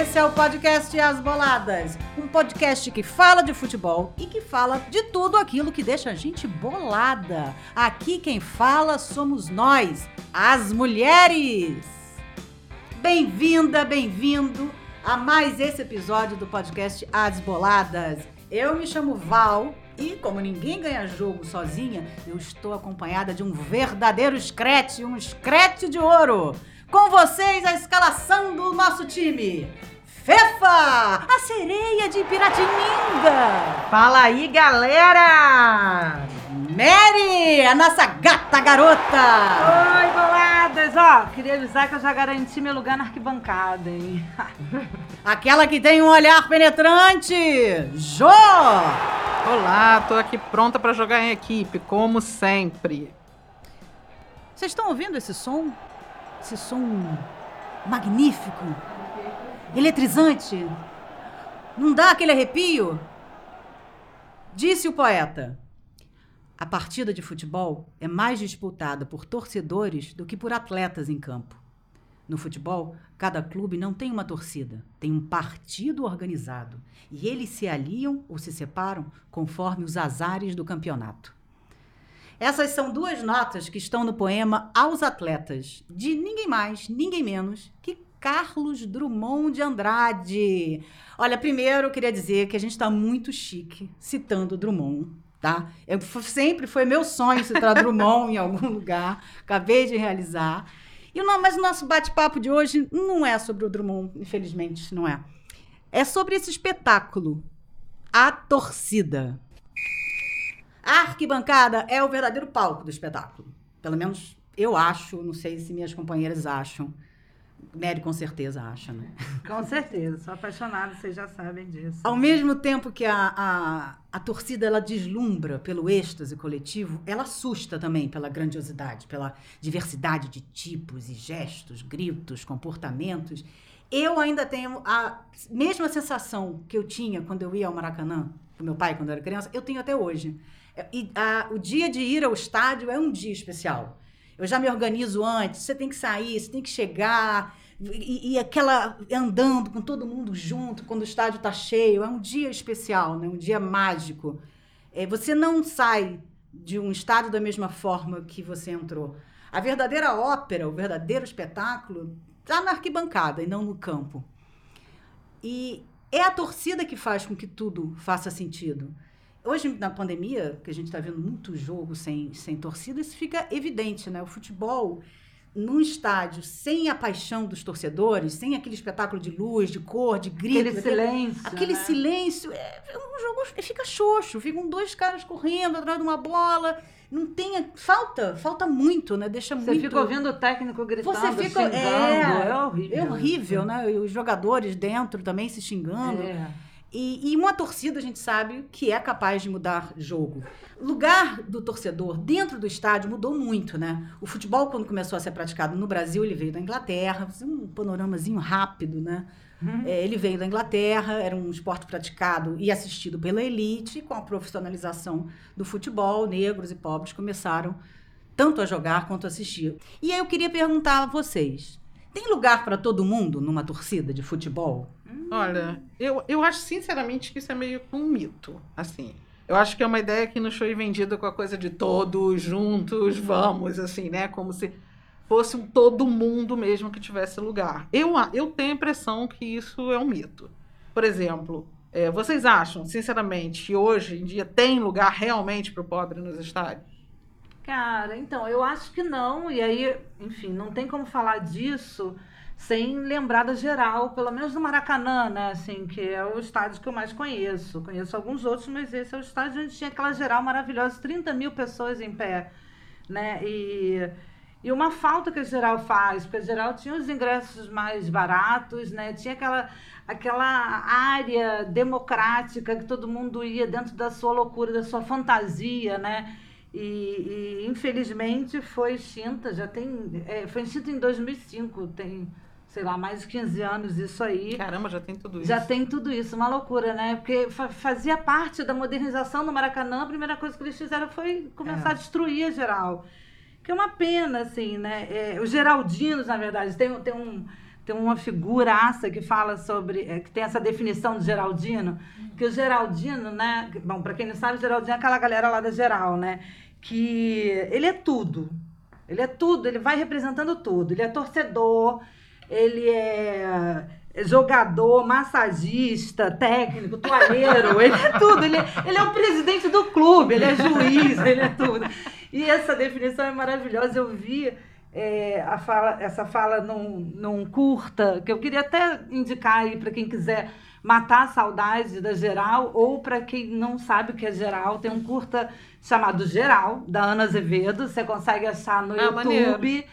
Esse é o podcast As Boladas, um podcast que fala de futebol e que fala de tudo aquilo que deixa a gente bolada. Aqui quem fala somos nós, as mulheres. Bem-vinda, bem-vindo a mais esse episódio do podcast As Boladas. Eu me chamo Val e, como ninguém ganha jogo sozinha, eu estou acompanhada de um verdadeiro scratch, um scratch de ouro. Com vocês, a escalação do nosso time. Fefa, a sereia de Piratininga. Fala aí, galera! Mary, a nossa gata garota. Oi, boladas! Ó, queria avisar que eu já garanti meu lugar na arquibancada, hein? Aquela que tem um olhar penetrante, Jô. Olá, tô aqui pronta para jogar em equipe, como sempre. Vocês estão ouvindo esse som? Esse som magnífico, eletrizante. Não dá aquele arrepio? Disse o poeta. A partida de futebol é mais disputada por torcedores do que por atletas em campo. No futebol, cada clube não tem uma torcida, tem um partido organizado. E eles se aliam ou se separam conforme os azares do campeonato. Essas são duas notas que estão no poema Aos Atletas, de ninguém mais, ninguém menos que Carlos Drummond de Andrade. Olha, primeiro eu queria dizer que a gente está muito chique citando Drummond, tá? Eu, sempre foi meu sonho citar Drummond em algum lugar, acabei de realizar. E não, mas o nosso bate-papo de hoje não é sobre o Drummond, infelizmente, não é. É sobre esse espetáculo, a torcida. A arquibancada é o verdadeiro palco do espetáculo. Pelo menos eu acho, não sei se minhas companheiras acham. Mary com certeza acha, né? Com certeza, sou apaixonada, vocês já sabem disso. Ao mesmo tempo que a, a, a torcida ela deslumbra pelo êxtase coletivo, ela assusta também pela grandiosidade, pela diversidade de tipos e gestos, gritos, comportamentos. Eu ainda tenho a mesma sensação que eu tinha quando eu ia ao Maracanã, com meu pai quando eu era criança, eu tenho até hoje. E a, o dia de ir ao estádio é um dia especial. Eu já me organizo antes, você tem que sair, você tem que chegar, e, e aquela andando com todo mundo junto, quando o estádio está cheio, é um dia especial, né? um dia mágico. É, você não sai de um estádio da mesma forma que você entrou. A verdadeira ópera, o verdadeiro espetáculo, está na arquibancada e não no campo. E é a torcida que faz com que tudo faça sentido. Hoje, na pandemia, que a gente está vendo muito jogo sem, sem torcida, isso fica evidente, né? O futebol, num estádio, sem a paixão dos torcedores, sem aquele espetáculo de luz, de cor, de grito. Aquele silêncio. Aquele né? silêncio. É, é um jogo fica xoxo, ficam dois caras correndo atrás de uma bola. Não tem. Falta, falta muito, né? Deixa Você muito. fica ouvindo o técnico gritando, Você fica. xingando. É, É, horrível. É horrível, né? E os jogadores dentro também se xingando. É. E, e uma torcida, a gente sabe, que é capaz de mudar jogo. Lugar do torcedor dentro do estádio mudou muito, né? O futebol, quando começou a ser praticado no Brasil, ele veio da Inglaterra. Um panoramazinho rápido, né? É, ele veio da Inglaterra, era um esporte praticado e assistido pela elite. Com a profissionalização do futebol, negros e pobres começaram tanto a jogar quanto a assistir. E aí eu queria perguntar a vocês: tem lugar para todo mundo numa torcida de futebol? Olha, eu, eu acho sinceramente que isso é meio que um mito, assim. Eu acho que é uma ideia que nos foi vendida com a coisa de todos juntos, vamos, assim, né? Como se fosse um todo mundo mesmo que tivesse lugar. Eu, eu tenho a impressão que isso é um mito. Por exemplo, é, vocês acham, sinceramente, que hoje em dia tem lugar realmente para o pobre nos estádios? Cara, então, eu acho que não. E aí, enfim, não tem como falar disso sem lembrar da geral, pelo menos do Maracanã, né? Assim, que é o estádio que eu mais conheço. Conheço alguns outros, mas esse é o estádio onde tinha aquela geral maravilhosa, 30 mil pessoas em pé, né? E, e uma falta que a geral faz, porque a geral tinha os ingressos mais baratos, né? Tinha aquela, aquela área democrática que todo mundo ia dentro da sua loucura, da sua fantasia, né? E, e, infelizmente foi extinta, já tem. é, foi extinta em 2005, tem, sei lá, mais de 15 anos isso aí. Caramba, já tem tudo isso. Já tem tudo isso, uma loucura, né? Porque fa- fazia parte da modernização do Maracanã, a primeira coisa que eles fizeram foi começar É. a destruir a geral. Que é uma pena, assim, né? É, os Geraldinos, na verdade, tem, um- tem um. tem uma figuraça que fala sobre, é, que tem essa definição de Geraldino, que o Geraldino, né? Bom, para quem não sabe, Geraldino é aquela galera lá da Geral, né? Que ele é tudo. Ele é tudo, ele vai representando tudo. Ele é torcedor, ele é jogador, massagista, técnico, toalheiro, ele é tudo. Ele é, ele é o presidente do clube, ele é juiz, ele é tudo. E essa definição é maravilhosa. Eu vi é, a fala, essa fala num, num curta, que eu queria até indicar aí para quem quiser matar a saudade da Geral, ou para quem não sabe o que é Geral, tem um curta chamado Geral, da Ana Azevedo. Você consegue achar no Ah, YouTube. maneiro.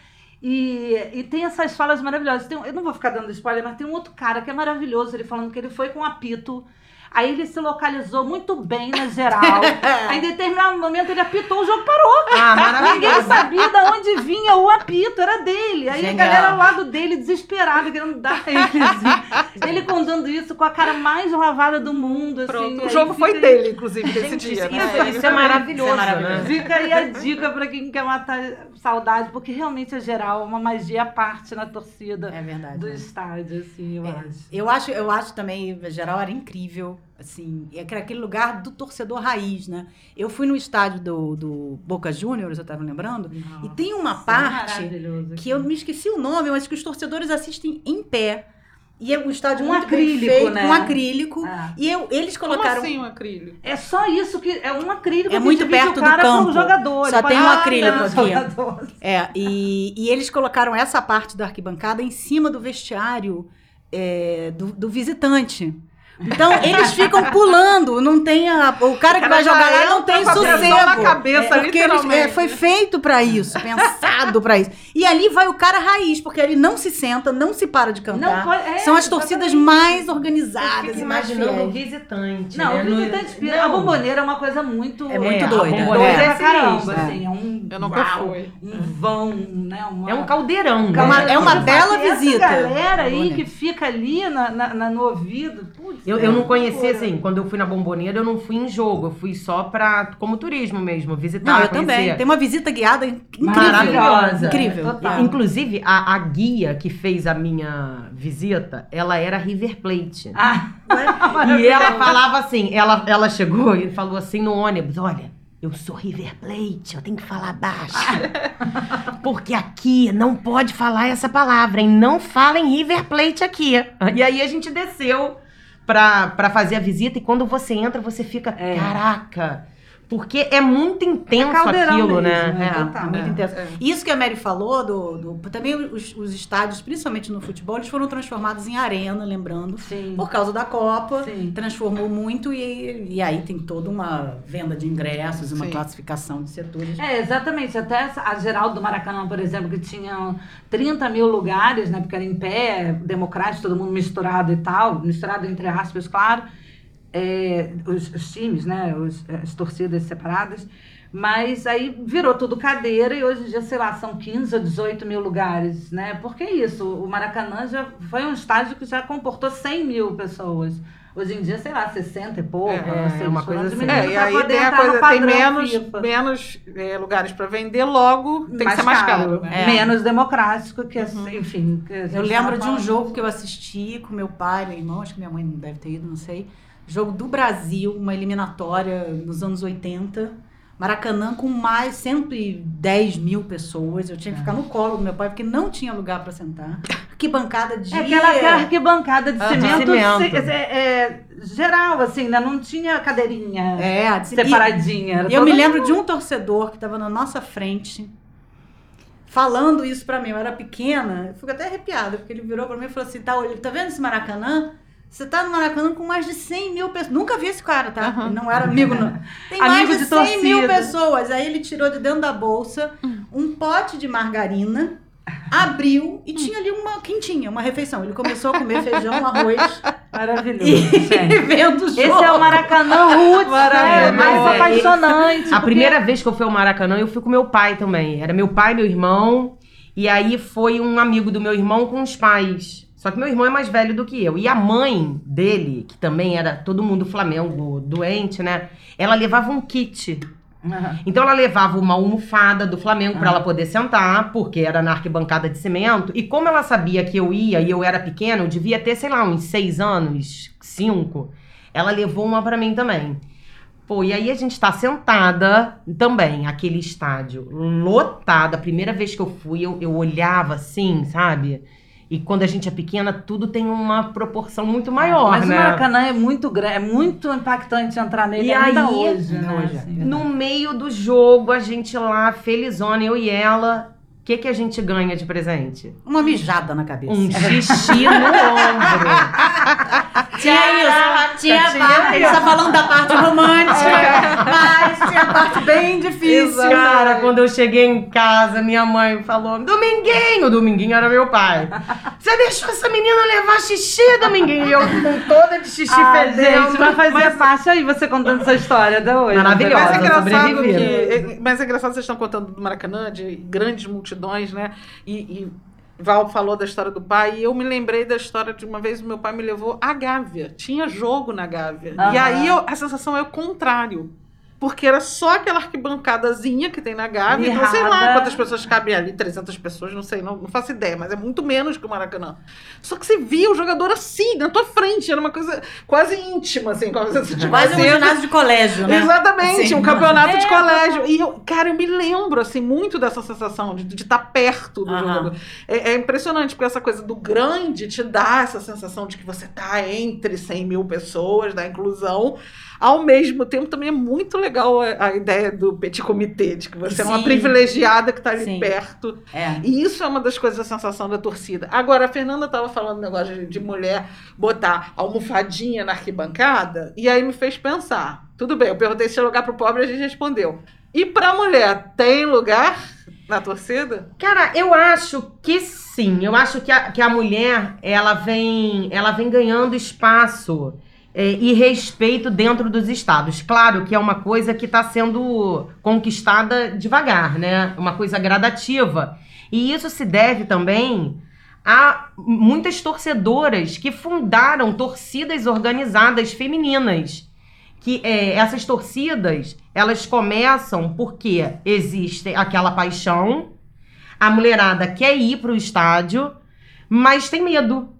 E, e tem essas falas maravilhosas. Tem eu não vou ficar dando spoiler, mas tem um outro cara que é maravilhoso, ele falando que ele foi com apito. Aí ele se localizou muito bem na geral. Aí, em determinado momento, ele apitou, o jogo parou. Ah, Ninguém sabia de onde vinha o apito, era dele. Aí Genial. a galera ao lado dele, desesperada, querendo dar ele. Assim. Ele contando isso com a cara mais lavada do mundo. Assim, Pronto. O jogo foi dele, inclusive, nesse Gente, dia. isso, né? isso é maravilhoso, Isso é maravilhoso. né? Fica aí a dica pra quem quer matar saudade, porque realmente é geral, uma magia à parte na torcida É verdade. do né? estádio, assim, eu É, acho. eu acho, eu acho também, geral, era incrível, assim, é aquele lugar do torcedor raiz, né? Eu fui no estádio do, do Boca Juniors, eu tava lembrando, e tem uma parte que eu me esqueci o nome, mas que os torcedores assistem em pé. E é um estádio Um muito bem acrílico, feito, né? com acrílico. É. E eu, eles Como colocaram. assim um acrílico? É só isso que é um acrílico É muito perto do campo. Jogador. Só tem um Ah, acrílico aqui. É, e, e eles colocaram essa parte da arquibancada em cima do vestiário é, do, do visitante. Então, eles ficam pulando, não tem a, o cara que O cara vai jogar lá não tem a sossego. na cabeça, É, porque eles, é, foi feito pra isso, pensado pra isso. E ali vai o cara raiz, porque ele não se senta, não se para de cantar. Não é, São as torcidas exatamente. mais organizadas e imaginando o visitante. Não, né? o visitante pira. A Não. bomboneira é uma coisa muito. É muito a doida. bomboneira Doida é pra caramba, sinistra. assim. É um. Eu nunca uau, fui. Um vão, né? Uma, É um caldeirão, É uma- né? é uma Essa bela essa visita. galera aí que fica ali na, na- na- no ouvido. putz, Eu, é eu não uma conheci, assim, quando eu fui na Bomboneira, eu não fui em jogo, eu fui só pra, como turismo mesmo, visitar, Não, eu conhecer. também. Tem uma visita guiada incrível. Maravilhosa. Incrível. Total. Inclusive, a, a guia que fez a minha visita, ela era River Plate. Ah, E ela falava assim, ela, ela chegou e falou assim no ônibus, olha, eu sou River Plate, eu tenho que falar baixo. Porque aqui não pode falar essa palavra, hein? Não fala em River Plate aqui. E aí a gente desceu pra, pra fazer a visita e quando você entra, você fica, É. caraca. Porque é muito intenso caldeirão aquilo, mesmo, né? né? É. Total. Muito É, intenso. é. Isso que a Mary falou, do, do- também os, os estádios, principalmente no futebol, eles foram transformados em arena, lembrando, sim. por causa da Copa. Sim. Transformou muito e, e aí tem toda uma venda de ingressos, uma Sim. classificação de setores. É, exatamente. Até a geral do Maracanã, por exemplo, que tinha 30 mil lugares, né? Porque era em pé, democrático, todo mundo misturado e tal, misturado entre aspas, claro. É, os, os times, né? Os- as torcidas separadas. Mas aí virou tudo cadeira e hoje em dia, sei lá, são 15 ou 18 mil lugares, né? Porque é isso, o Maracanã já foi um estádio que já comportou 100 mil pessoas. Hoje em dia, sei lá, 60 e pouco. É, assim, é uma coisa assim. É, e aí tem a coisa, tem menos, FIFA. menos é, lugares pra vender, logo tem que ser mais caro. né? É. Menos democrático, que assim, enfim. que Eu lembro de um jogo que eu assisti com meu pai, meu irmão, acho que minha mãe não deve ter ido, não sei. Jogo do Brasil, uma eliminatória nos anos 80. Maracanã com mais 110 mil pessoas. Eu tinha que ficar no colo do meu pai, porque não tinha lugar para sentar. Que bancada de. É aquela, aquela arquibancada de Ah, de cimento, cimento. se- é, é, geral, assim, né? Não tinha cadeirinha É, separadinha. E eu me lembro de um torcedor que estava na nossa frente falando isso pra mim. Eu era pequena, eu fico até arrepiada, porque ele virou pra mim e falou assim: tá, tá vendo esse Maracanã? Você tá no Maracanã com mais de 100 mil pessoas. Nunca vi esse cara, tá? Ele não era amigo, não. Tem Amigo mais de de 100 mil torcida. pessoas. Aí ele tirou de dentro da bolsa um pote de margarina, abriu e tinha ali uma quentinha, uma refeição. Ele começou a comer feijão, arroz Maravilhoso, e vendo o jogo. Esse é o Maracanã Roots, né? Maravilhoso. Mais Mas é, apaixonante. A porque- primeira vez que eu fui ao Maracanã, eu fui com meu pai também. Era meu pai, meu irmão. E aí foi um amigo do meu irmão com os pais. Só que meu irmão é mais velho do que eu. E a mãe dele, que também era todo mundo Flamengo doente, né? Ela levava um kit Então ela levava uma almofada do Flamengo pra ela poder sentar, porque era na arquibancada de cimento. E como ela sabia que eu ia e eu era pequena, eu devia ter, sei lá, uns seis anos, cinco. Ela levou uma pra mim também. Pô, e aí a gente tá sentada também, aquele estádio lotado. A primeira vez que eu fui, eu, eu olhava assim, sabe? E quando a gente é pequena, tudo tem uma proporção muito maior, Mas né? o Maracanã é muito grande, é muito impactante entrar nele E ainda aí, hoje, né? hoje assim, No meio do jogo, a gente lá, felizona, eu e ela. O que, que a gente ganha de presente? Uma mijada na cabeça. Um xixi no ombro. Isso. Tinha a parte. A gente tá falando da parte romântica, mas tinha a parte bem difícil. Cara, quando eu cheguei em casa, minha mãe falou: Dominguinho! Dominguinho era meu pai. Você deixou essa menina levar xixi, Dominguinho? E eu com toda de xixi Ah, fedendo. gente, vai fazer fácil aí você contando essa história até hoje. Maravilhosa. Mas é engraçado que. é- Mas é engraçado que vocês estão contando do Maracanã, de grandes multidões, né? E, e Val falou da história do pai, e eu me lembrei da história de uma vez meu pai me levou à Gávea. Tinha jogo na Gávea. E Aham. aí eu- a sensação é o contrário. Porque era só aquela arquibancadazinha que tem na Gávea. Então, sei lá quantas pessoas cabem ali, 300 pessoas, não sei, não, não faço ideia, mas é muito menos que o Maracanã. Só que você via o jogador assim, na tua frente, era uma coisa quase íntima, assim, como se você Quase um ginásio de colégio, né? Exatamente, Assim. um campeonato de É. colégio. E eu, cara, eu me lembro, assim, muito dessa sensação de estar perto do Aham. jogador. É, é impressionante, porque essa coisa do grande te dá essa sensação de que você tá entre 100 mil pessoas, da inclusão. Ao mesmo tempo, também é muito legal a, a ideia do petit comité, de que você é uma Sim. privilegiada que tá ali Sim. perto. É. E isso é uma das coisas da sensação da torcida. Agora, a Fernanda estava falando um negócio de, de mulher botar almofadinha na arquibancada, e aí me fez pensar. Tudo bem, eu perguntei se tinha lugar pro pobre e a gente respondeu. E pra mulher, tem lugar na torcida? Cara, eu acho que sim. Eu acho que a, que a mulher, ela vem, ela vem ganhando espaço é, e respeito dentro dos estados. Claro que é uma coisa que está sendo conquistada devagar, né? Uma coisa gradativa. E isso se deve também a muitas torcedoras que fundaram torcidas organizadas femininas. Que é, essas torcidas, elas começam porque existe aquela paixão, a mulherada quer ir para o estádio, mas tem medo.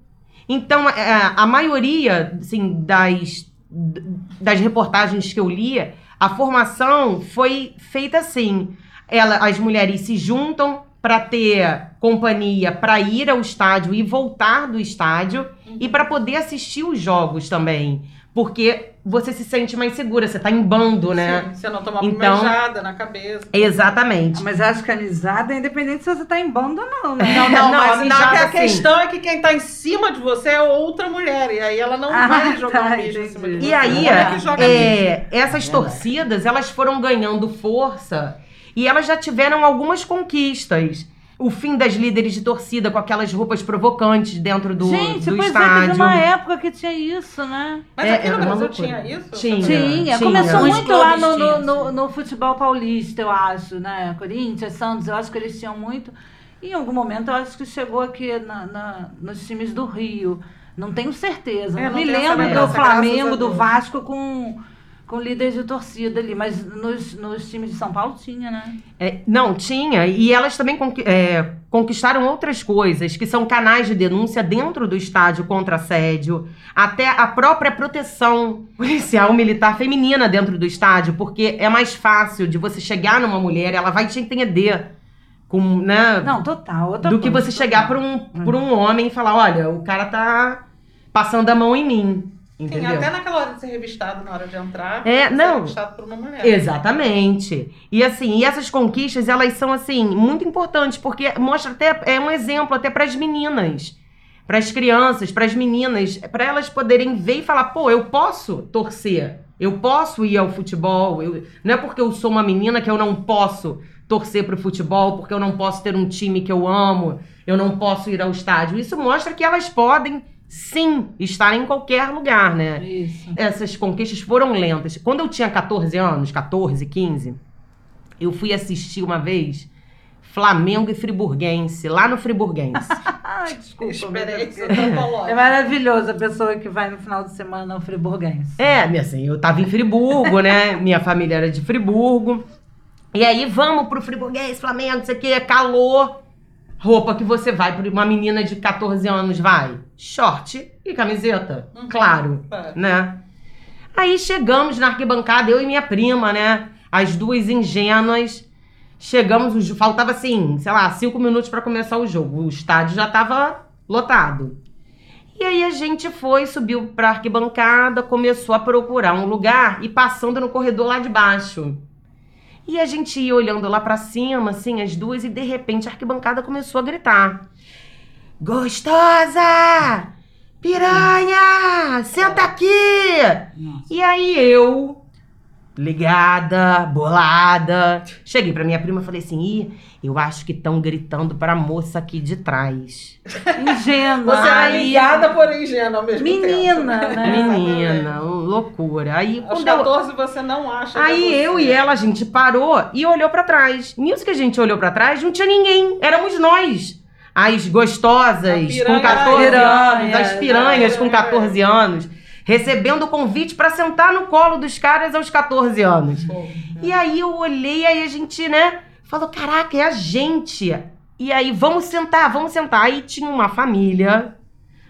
Então, é, a maioria assim, das, das reportagens que eu lia, a formação foi feita assim. Ela, as mulheres se juntam para ter companhia para ir ao estádio e voltar do estádio e para poder assistir os jogos também. Porque você se sente mais segura, você tá em bando, né? Sim, você não tomar Então- uma beijada na cabeça. Exatamente. Mas acho que a amizade é independente se você tá em bando ou não, né? Não, não, Não, mas a não, mijada, que a sim. questão é que quem tá em cima de você é outra mulher. E aí ela não Ah, vai jogar tá, um mijo em cima de você. E aí, Como é que joga mijo? é, essas torcidas, elas foram ganhando força e elas já tiveram algumas conquistas. O fim das líderes de torcida com aquelas roupas provocantes dentro do, Gente, do pois é, estádio. teve uma época que tinha isso, né? Mas é, aqui no Brasil tinha isso? Tinha. Tinha, tinha. começou muito lá no, no, no, no futebol paulista, eu acho, né? Corinthians, Santos, eu acho que eles tinham muito. E em algum momento eu acho que chegou aqui na, na- nos times do Rio. Não tenho certeza. É, não não me lembro do Flamengo, do. Vasco com, com líderes de torcida ali. Mas nos, nos times de São Paulo tinha, né? É, não, tinha. E elas também conqui- é, conquistaram outras coisas, que são canais de denúncia dentro do estádio contra assédio, até a própria proteção policial militar feminina dentro do estádio, porque é mais fácil de você chegar numa mulher, ela vai te entender com, né, Não, total. do que você chegar total. para um, pra um homem e falar, olha, o cara tá passando a mão em mim. Sim, Entendeu? até naquela hora de ser revistado, na hora de entrar, É, não. revistado por uma mulher. Exatamente. E assim, e essas conquistas, elas são assim muito importantes porque mostra até é um exemplo até para as meninas, para as crianças, para as meninas, para elas poderem ver e falar, pô, eu posso torcer, eu posso ir ao futebol, eu- não é porque eu sou uma menina que eu não posso torcer pro futebol, porque eu não posso ter um time que eu amo, eu não posso ir ao estádio. Isso mostra que elas podem sim estar em qualquer lugar, né? Isso. essas conquistas foram lentas. Quando eu tinha 14 anos, 14, 15, eu fui assistir uma vez Flamengo e Friburguense, lá no Friburguense. Ai, desculpa. Experiência é É maravilhoso a pessoa que vai no final de semana ao Friburguense. é, assim, eu tava em Friburgo, né? Minha família era de Friburgo. E aí, vamos pro Friburguês, Flamengo, não sei o calor. Roupa que você vai, pra uma menina de 14 anos vai. Short e camiseta, Uhum. claro, É. né? Aí chegamos na arquibancada, eu e minha prima, né? As duas ingênuas. Chegamos, faltava assim, sei lá, cinco minutos pra começar o jogo. O estádio já tava lotado. E aí a gente foi, subiu pra arquibancada, começou a procurar um lugar e passando no corredor lá de baixo. E a gente ia olhando lá pra cima, assim, as duas, e de repente a arquibancada começou a gritar: Gostosa! Piranha! Senta aqui! Nossa. E aí eu, ligada, bolada, cheguei pra minha prima e falei assim: Ih, eu acho que estão gritando pra moça aqui de trás. Ingênua. Você era Aí- ligada, porém ingênua ao mesmo tempo. Menina, né? Menina, loucura. Aí Aos quando eu, 14 você não acha. que é Aí você. eu e ela, a gente parou e olhou pra trás. Nisso que a gente olhou pra trás, não tinha ninguém. Éramos nós. As gostosas, piranha, com 14 piranha, anos, as piranhas com 14 anos, recebendo o convite pra sentar no colo dos caras aos 14 anos. E aí eu olhei, aí a gente, né, falou: caraca, é a gente. E aí, vamos sentar, vamos sentar. Aí tinha uma família,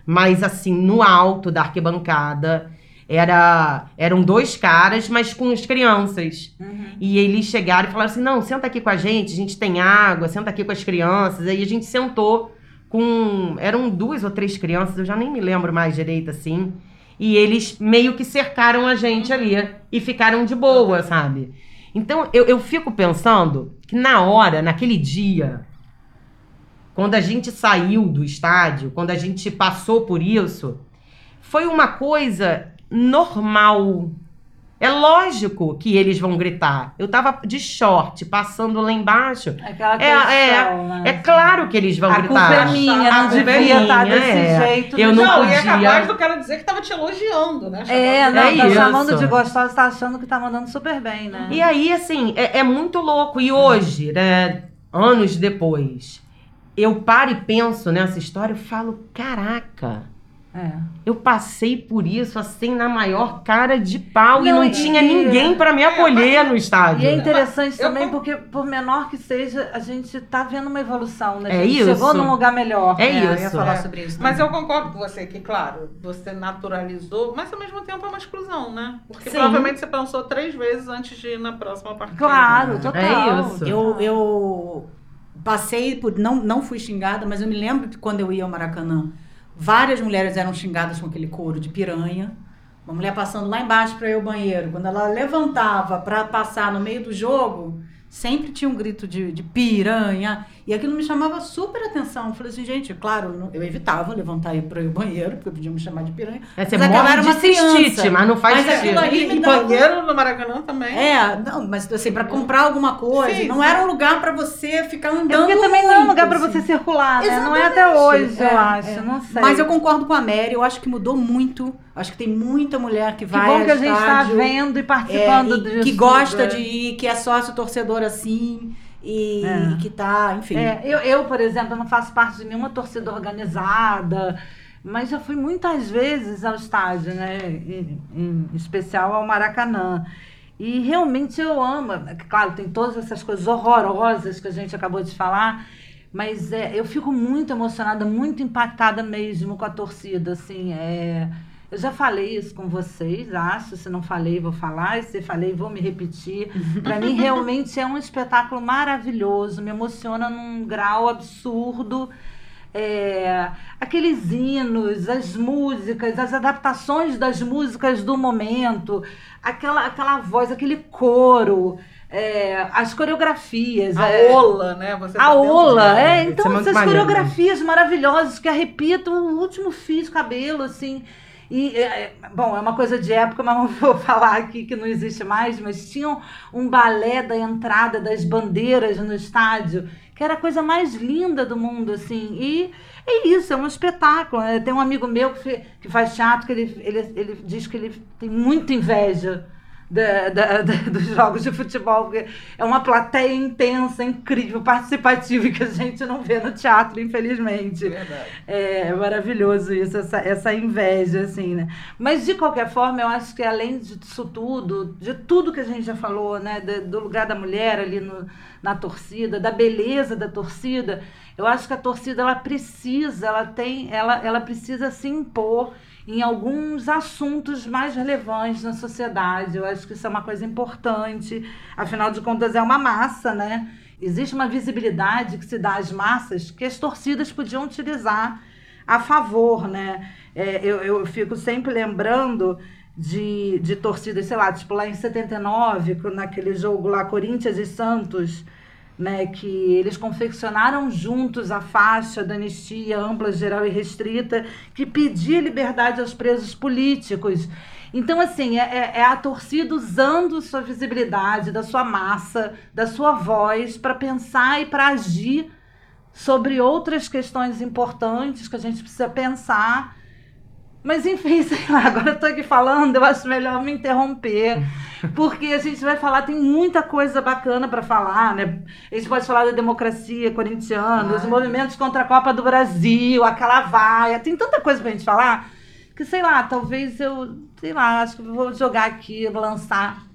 mas assim, no alto da arquibancada. Era, eram dois caras, mas com as crianças. Uhum. E eles chegaram e falaram assim: não, senta aqui com a gente, a gente tem água, senta aqui com as crianças. Aí a gente sentou com. Eram duas ou três crianças, eu já nem me lembro mais direito assim. E eles meio que cercaram a gente ali e ficaram de boa, sabe? Então eu, eu fico pensando que na hora, naquele dia, quando a gente saiu do estádio, quando a gente passou por isso, foi uma coisa normal. É lógico que eles vão gritar. Eu tava de short, passando lá embaixo. Aquela É, questão, é, né? É claro que eles vão a gritar. culpa é minha, A não culpa é devia estar minha, desse é. jeito. Eu no não Não, e é podia. capaz do cara dizer que tava te elogiando, né? É, não, É tá isso. chamando de gostosa, tá achando que tá mandando super bem, né? E aí, assim, é, é muito louco. E hoje, né, anos depois, eu paro e penso nessa história e falo: caraca, É. eu passei por isso assim na maior cara de pau e Não, não e- tinha e- ninguém pra me acolher no E é estádio. interessante Eu também con- porque, por menor que seja, a gente tá vendo uma evolução, né? É a gente isso. chegou num lugar melhor. É eu ia isso. falar É. sobre isso. Mas também. eu concordo com você que, claro, você naturalizou, mas ao mesmo tempo é uma exclusão, né? Porque Sim. provavelmente você pensou três vezes antes de ir na próxima partida. Claro, total. É isso. Eu, eu passei por. Não, não fui xingada, mas eu me lembro que quando eu ia ao Maracanã, várias mulheres eram xingadas com aquele couro de piranha. Uma mulher passando lá embaixo para ir ao banheiro. Quando ela levantava para passar no meio do jogo, sempre tinha um grito de, de piranha. E aquilo me chamava super atenção. Eu falei assim, gente, claro, eu evitava levantar e ir para ao banheiro, porque podiam me chamar de piranha. É, você Mas aquela morre era de cistite, mas não faz Mas aquilo ali E, me dava- banheiro no Maracanã também. É, não, mas assim, para comprar alguma coisa. Sim, não sim. era um lugar para você ficar andando. É porque também não é um muito, lugar pra assim. você circular, né? Não é até hoje, É, eu acho. é. Não sei. Mas eu concordo com a Mary, eu acho que mudou muito. Acho que tem muita mulher que Que vai. bom ao que a gente tá estádio, vendo e é, participando e disso. que gosta de ir, que é sócio torcedor assim. E, É. e que tá, enfim. É, eu, eu, por exemplo, não faço parte de nenhuma torcida organizada, mas já fui muitas vezes ao estádio, né? Em, em especial ao Maracanã. E realmente eu amo. Claro, tem todas essas coisas horrorosas que a gente acabou de falar, mas é, eu fico muito emocionada, muito impactada mesmo com a torcida, assim, é... Eu já falei isso com vocês, acho. Se não falei, vou falar. E se falei, vou me repetir. Para mim, realmente é um espetáculo maravilhoso. Me emociona num grau absurdo. É, aqueles hinos, as músicas, as adaptações das músicas do momento, aquela, aquela voz, aquele coro, é, as coreografias. A é, ola, né? Você a tá ola, de- é. É Então, muito essas maneiro. coreografias maravilhosas que arrepiam o último fio de cabelo, assim. E, é, bom, é uma coisa de época, mas não vou falar aqui que não existe mais, mas tinham um balé da entrada das bandeiras no estádio, que era a coisa mais linda do mundo, assim. E é isso, é um espetáculo. né? Tem um amigo meu que, que faz teatro, que ele, ele, ele diz que ele tem muita inveja da- da- da- dos jogos de futebol, porque é uma plateia intensa, incrível, participativa, que a gente não vê no teatro, infelizmente. Verdade. É maravilhoso isso, essa, essa inveja, assim, né? Mas, de qualquer forma, eu acho que além disso tudo, de tudo que a gente já falou, né? Do, lugar da mulher ali no- na torcida, da beleza da torcida, eu acho que a torcida, ela precisa, ela tem, ela, ela precisa se impor em alguns assuntos mais relevantes na sociedade. Eu acho que isso é uma coisa importante. Afinal de contas, é uma massa, né? Existe uma visibilidade que se dá às massas que as torcidas podiam utilizar a favor, né? É, eu, eu fico sempre lembrando de, de torcidas, sei lá, tipo lá em 79, quando naquele jogo lá, Corinthians e Santos, né, que eles confeccionaram juntos a faixa da anistia ampla, geral e restrita, que pedia liberdade aos presos políticos. Então, assim, é, é- é a torcida usando sua visibilidade, da sua massa, da sua voz, para pensar e para agir sobre outras questões importantes que a gente precisa pensar. Mas, enfim, sei lá, agora eu tô aqui falando, eu acho melhor me interromper, porque a gente vai falar, tem muita coisa bacana para falar, né? A gente pode falar da democracia corintiana, os movimentos contra a Copa do Brasil, aquela vaia, tem tanta coisa pra gente falar, que sei lá, talvez eu, sei lá, acho que eu vou jogar aqui, lançar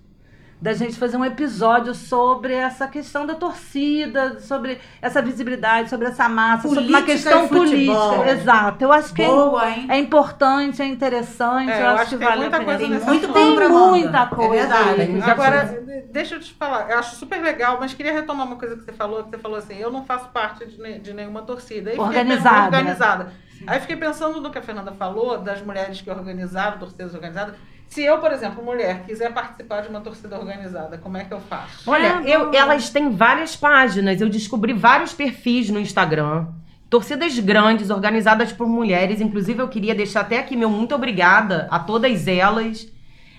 da gente fazer um episódio sobre essa questão da torcida, sobre essa visibilidade, sobre essa massa, sobre uma Política questão política. Exato. Eu acho que é, Boa, hein? é importante, é interessante, É, eu, acho que, tem vale muita a pena. coisa Tem muito história. pano Tem muita É coisa. verdade. aí. Agora, de- deixa eu te falar, eu acho super legal, mas queria retomar uma coisa que você falou, que você falou assim, eu não faço parte de, de nenhuma torcida. Aí fiquei Organizada. pensando- organizada. Aí fiquei pensando no que a Fernanda falou, das mulheres que organizaram, torcidas organizadas. Se eu, por exemplo, mulher, quiser participar de uma torcida organizada, como é que eu faço? Olha, É, eu- elas têm várias páginas. Eu descobri vários perfis no Instagram. Torcidas grandes, organizadas por mulheres. Inclusive, eu queria deixar até aqui meu muito obrigada a todas elas.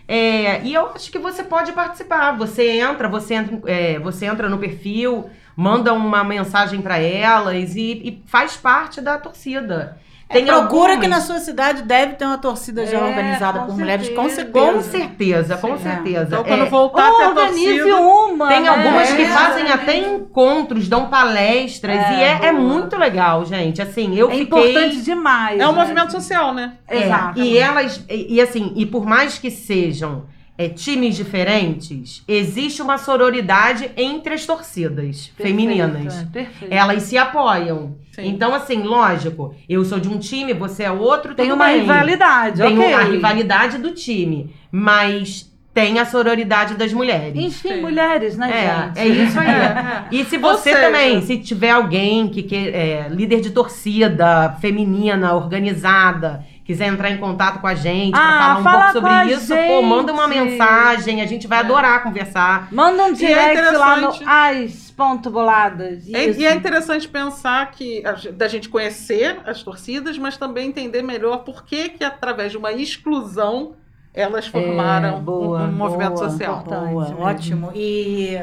É, e eu acho que você pode participar. Você entra, você entra, é, você entra no perfil, manda uma mensagem para elas e, e faz parte da torcida. É, procura algumas- que na sua cidade deve ter uma torcida já É, organizada com por mulheres, com certeza. certeza. Com certeza, com Sim, certeza. Então, É. quando voltar Ou organize torcida... uma. Tem né? algumas que É, fazem até encontros, dão palestras, É, e é, é muito legal, gente. Assim, eu É fiquei. importante demais. É um né? movimento social, né? É, Exato. E elas, e, e assim, e por mais que sejam é, times diferentes, existe uma sororidade entre as torcidas Perfeito, femininas. é, Perfeito. Elas se apoiam. Sim. Então, assim, lógico, eu sou de um time, você é outro, Tem tudo uma bem. rivalidade, Tem ok. a rivalidade do time, mas tem a sororidade das mulheres. Enfim, Sim. mulheres, né, É, gente? é isso aí. É, E se você seja- também, se tiver alguém que, que é líder de torcida, feminina, organizada, quiser entrar em contato com a gente pra Ah, falar um fala pouco sobre isso, pô, manda uma mensagem, a gente vai É. adorar conversar. Manda um E é direct lá no interessante- As ponto boladas. É- e é interessante pensar que da gente conhecer as torcidas, mas também entender melhor por que, que através de uma exclusão elas formaram É, boa, um, um movimento boa, social. Boa, mesmo. ótimo. E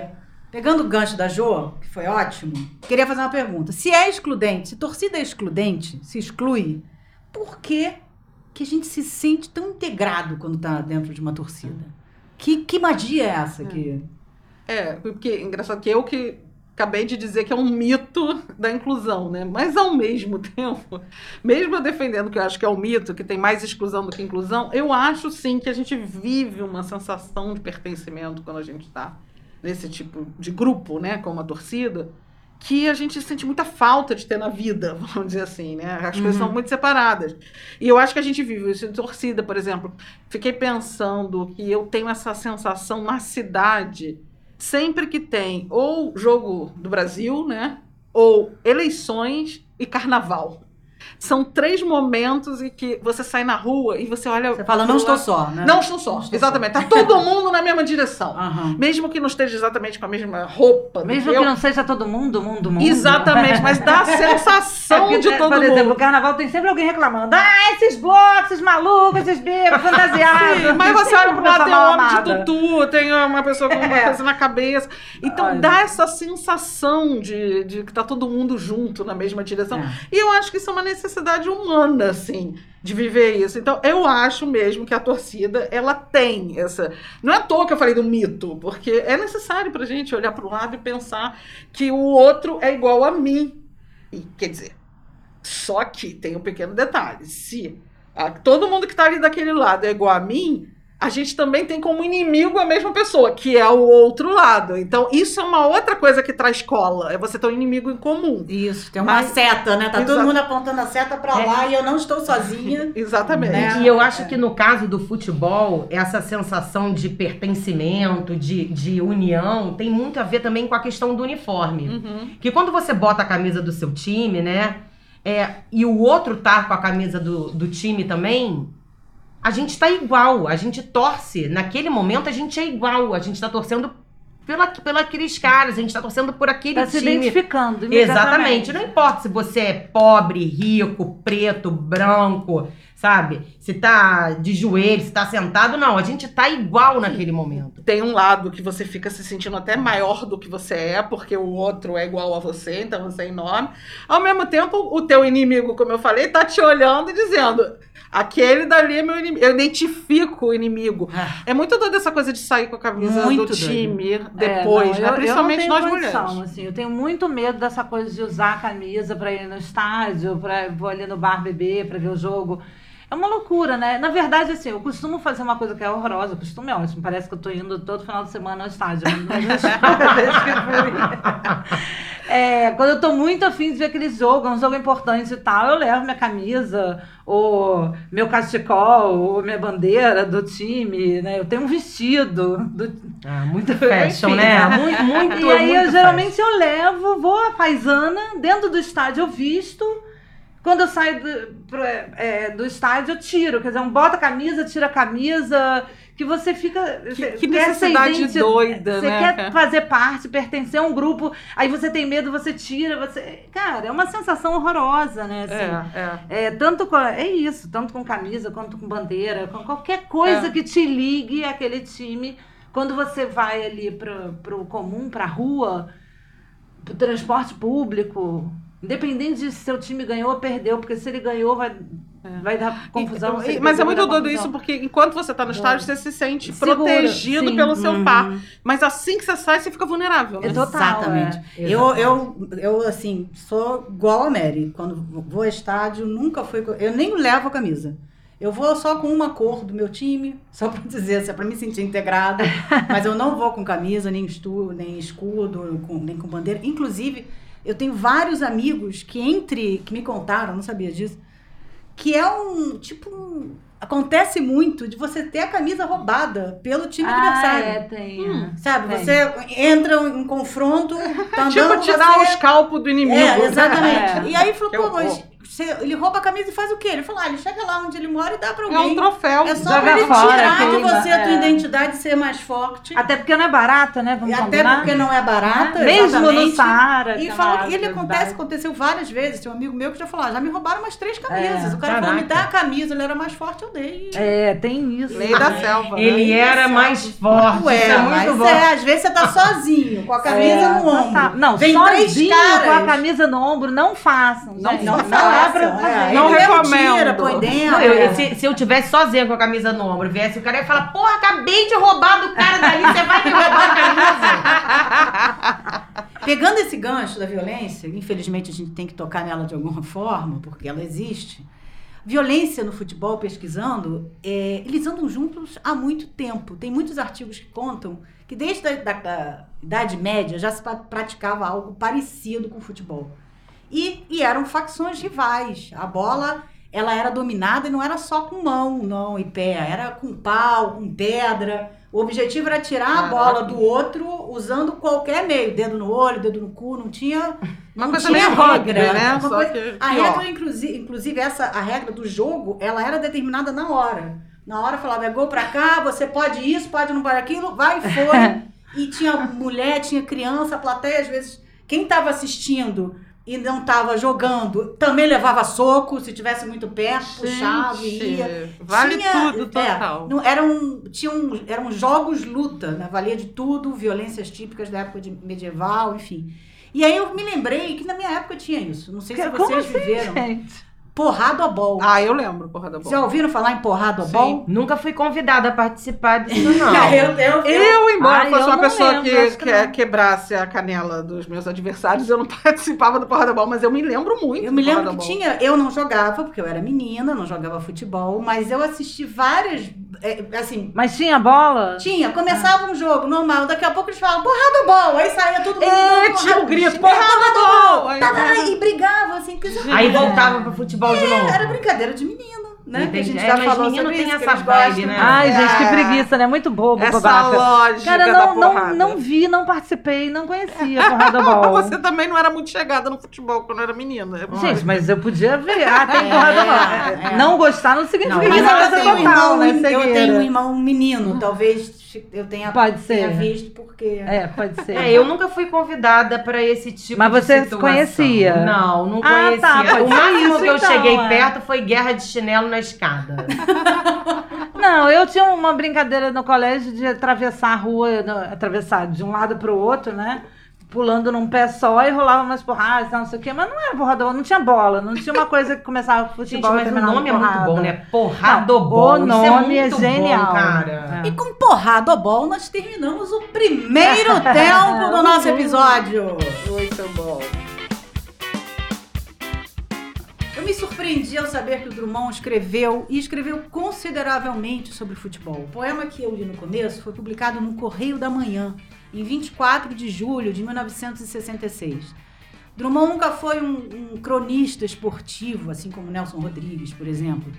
pegando o gancho da Jo, que foi ótimo, queria fazer uma pergunta. Se é excludente, se torcida é excludente, se exclui, por que, que a gente se sente tão integrado quando tá dentro de uma torcida? Que, que magia é essa que. É, porque engraçado que eu que acabei de dizer que é um mito da inclusão, né? Mas ao mesmo tempo, mesmo eu defendendo que eu acho que é um mito, que tem mais exclusão do que inclusão, eu acho sim que a gente vive uma sensação de pertencimento quando a gente está nesse tipo de grupo, né, como a torcida, que a gente sente muita falta de ter na vida, vamos dizer assim, né? As coisas Uhum. são muito separadas. E eu acho que a gente vive isso em torcida, por exemplo. Fiquei pensando que eu tenho essa sensação na cidade sempre que tem ou jogo do Brasil, né? Ou eleições e carnaval. São três momentos em que você sai na rua e você olha. Você fala, não estou só, né? Não estou só. Não estou exatamente. Tá todo mundo na mesma direção. Aham. Mesmo que não esteja exatamente com a mesma roupa. Mesmo que eu. não seja todo mundo, mundo, mundo. Exatamente, mas dá a sensação É de todo por exemplo, mundo. o carnaval tem sempre alguém reclamando. Ah, esses blocos, esses malucos, esses bêbados, fantasiados. Sim, mas você olha pro lado, tem um homem de tutu. tutu, tem uma pessoa com uma É. coisa na cabeça. Então Olha. dá essa sensação de, de que tá todo mundo junto na mesma direção. É. E eu acho que isso é uma necessidade humana, assim, de viver isso. Então, eu acho mesmo que a torcida, ela tem essa. Não é à toa que eu falei do mito, porque é necessário pra gente olhar para o lado e pensar que o outro é igual a mim. E, quer dizer, só que tem um pequeno detalhe: se a, todo mundo que está ali daquele lado é igual a mim, a gente também tem como inimigo a mesma pessoa, que é o outro lado. Então, isso é uma outra coisa que traz cola. É você ter um inimigo em comum. Isso, tem uma Mas- seta, né? Tá todo mundo apontando a seta pra lá e eu não estou sozinha. Exatamente. Né? E eu acho que no caso do futebol, essa sensação de pertencimento, de, de união, tem muito a ver também com a questão do uniforme. Uhum. Que quando você bota a camisa do seu time, né? É, e o outro tá com a camisa do, do time também, a gente tá igual. A gente torce. Naquele momento, a gente é igual. A gente tá torcendo pela, pela aqueles caras, a gente tá torcendo por aquele Tá se time. identificando. Exatamente. Não importa se você é pobre, rico, preto, branco, sabe? Se tá de joelho, se tá sentado, não. A gente tá igual naquele momento. Tem um lado que você fica se sentindo até maior do que você é, porque o outro é igual a você, então você é enorme. Ao mesmo tempo, o teu inimigo, como eu falei, tá te olhando e dizendo: aquele dali é meu inimigo. Eu identifico o inimigo. Ah, É muito doido essa coisa de sair com a camisa Muito do doido. time É, depois, não, né? eu- Principalmente eu nós tenho mulheres. condição, Assim, eu tenho muito medo dessa coisa de usar a camisa pra ir no estádio, para vou ali no bar beber, pra ver o jogo. É uma loucura, né? Na verdade, assim, eu costumo fazer uma coisa que é horrorosa, o costume é ótimo. Parece que eu tô indo todo final de semana ao estádio. Mas eu que. É, quando eu tô muito afim de ver aquele jogo, é um jogo importante e tal, eu levo minha camisa, ou meu cachecol, ou minha bandeira do time, né? Eu tenho um vestido do, Ah, muito fashion, Enfim, né? né? Muito, muito, e aí, eu, geralmente, eu levo, vou à paisana, dentro do estádio eu visto. Quando eu saio do, é, do estádio, eu tiro. Quer dizer, um bota a camisa, tira a camisa. Que você fica. Que- você que necessidade doida, Você né? quer fazer parte, pertencer a um grupo. Aí você tem medo, você tira. você Cara, é uma sensação horrorosa, né? assim. É, é. É, tanto com, é isso, tanto com camisa quanto com bandeira, com qualquer coisa É. que te ligue àquele time. Quando você vai ali pro, pro comum, pra rua, pro transporte público, independente de se seu time ganhou ou perdeu, porque se ele ganhou vai, vai dar confusão. E- mas é muito doido confusão. isso, porque enquanto você tá no estádio, você se sente Segura, protegido sim. pelo seu Uhum. par. Mas assim que você sai, você fica vulnerável. Né? É total, Exatamente. é. Eu, eu, eu, assim, sou igual a Mary. Quando vou ao estádio, nunca fui. com- Eu nem levo a camisa. Eu vou só com uma cor do meu time, só pra dizer, assim, pra me sentir integrada. Mas eu não vou com camisa, nem, estu, nem escudo, com- nem com bandeira. Inclusive, eu tenho vários amigos que entre. que me contaram, não sabia disso, que é um. Tipo. um- acontece muito de você ter a camisa roubada pelo time Ah, adversário. é, tem. Hum. Sabe, Tem. você entra em confronto, tá andando, Tipo, tirar você... o escalpo do inimigo. É, exatamente. É. E aí falou, pô, mas ele rouba a camisa e faz o quê? Ele falou, ah, ele chega lá onde ele mora e dá pra É um alguém. troféu. É só pra ele fora, tirar de você a tua é. identidade e ser mais forte. Até porque não é barata, né? Vamos Até combinar? porque não é barata, Mesmo no. Saara. E é uma que ele acontece, aconteceu várias vezes. Tem um amigo meu que já falou, ah, já me roubaram umas três camisas. É, o cara falou, me caraca. dá a camisa, ele era mais forte, eu dei. É, tem isso. Lei da selva. né? Ele era mais forte. Ué, é muito mas bom. é, às vezes você tá sozinho, com a camisa É, no ombro. tá. Não, Vem sozinho três caras. com a camisa no ombro, não façam. Não. Não, é pra fazer. é. Não recomendo. Tira, põe dentro. Não, eu- é. se, se eu tivesse sozinha com a camisa no ombro, viesse o cara ia falar, porra, acabei de roubar do cara dali, você vai me roubar a camisa? Pegando esse gancho da violência, infelizmente a gente tem que tocar nela de alguma forma, porque ela existe. Violência no futebol, pesquisando, é, eles andam juntos há muito tempo. Tem muitos artigos que contam que desde a da, da Idade Média já se pra- praticava algo parecido com o futebol. E, e eram facções rivais. A bola ela era dominada e não era só com mão, não, e pé. Era com pau, com pedra. O objetivo era tirar a Caraca. bola do outro usando qualquer meio. Dedo no olho, dedo no cu, não tinha Uma não coisa tinha meio rugby, regra, né? uma Só coisa- que A regra, inclusive, inclusive, essa, a regra do jogo, ela era determinada na hora. Na hora falava, é gol pra cá, você pode isso, pode não pode aquilo, vai e foi. e tinha mulher, tinha criança, a plateia, às vezes, quem tava assistindo e não tava jogando, também levava soco, se tivesse muito perto, puxava e Gente, ia. Vale Tinha- tudo, é, total. não, eram, tinham, eram jogos luta, né? valia de tudo, violências típicas da época de medieval, enfim. E aí eu me lembrei que na minha época tinha isso. Não sei se Como vocês assim, viveram. gente? Porradobol. Ah, eu lembro, porra da bola. Já ouviram falar em porradobol? Nunca fui convidada a participar disso, não. eu, eu, Eu, embora Ah, fosse eu uma pessoa lembro, que, que que- não. quebrasse a canela dos meus adversários, eu não participava do porra da bola, mas eu me lembro muito. Eu me lembro que tinha. Eu não jogava, porque eu era menina, não jogava futebol, mas eu assisti várias. é, assim, Mas tinha bola? tinha, começava um jogo normal, daqui a pouco eles falavam porradobol, aí saía todo mundo. É, tinha o grito, porradobol! porradobol! Tá, tá, tá, E brigava, assim, Aí voltava pro futebol de novo. Era brincadeira de menino, né? Que a gente já É, mas falou menino sobre tem isso, que essa vibe, gostam. né? Ai, gente, que É. preguiça, né? Muito bobo, Essa babaca. lógica Cara, da não, não, não vi, não participei, não conhecia porrada bola. Você também não era muito chegada no futebol quando era menina. Gente, mas eu podia ver. Ah, tem É, porrada bola. é. Não gostar não significa Não, que Mas não eu é tenho, um total, irmão, né? eu tenho um irmão menino, talvez eu tenha, Pode ser. tenha visto, porque. É, pode ser. É, eu nunca fui convidada pra esse tipo Mas de você situação. conhecia? Não, não Ah, conhecia. tá, o máximo que eu então, cheguei é. perto foi guerra de chinelo na escada. Não, eu tinha uma brincadeira no colégio de atravessar a rua, no- atravessar de um lado pro outro, né? Pulando num pé só e rolava umas porradas, não sei o quê. Mas não era porrada, não tinha bola. Não tinha uma coisa que começava com Gente, futebol e mas o terminava nome é com muito porrada. bom, né? Porradobol. Não, o Isso nome é muito genial. Bom, cara. É. E com porradobol nós terminamos o primeiro tempo do nosso episódio. Muito bom. Me surpreendi ao saber que o Drummond escreveu e escreveu consideravelmente sobre futebol. O poema que eu li no começo foi publicado no Correio da Manhã, em 24 de julho de 1966. Drummond nunca foi um, um cronista esportivo, assim como Nelson Rodrigues, por exemplo.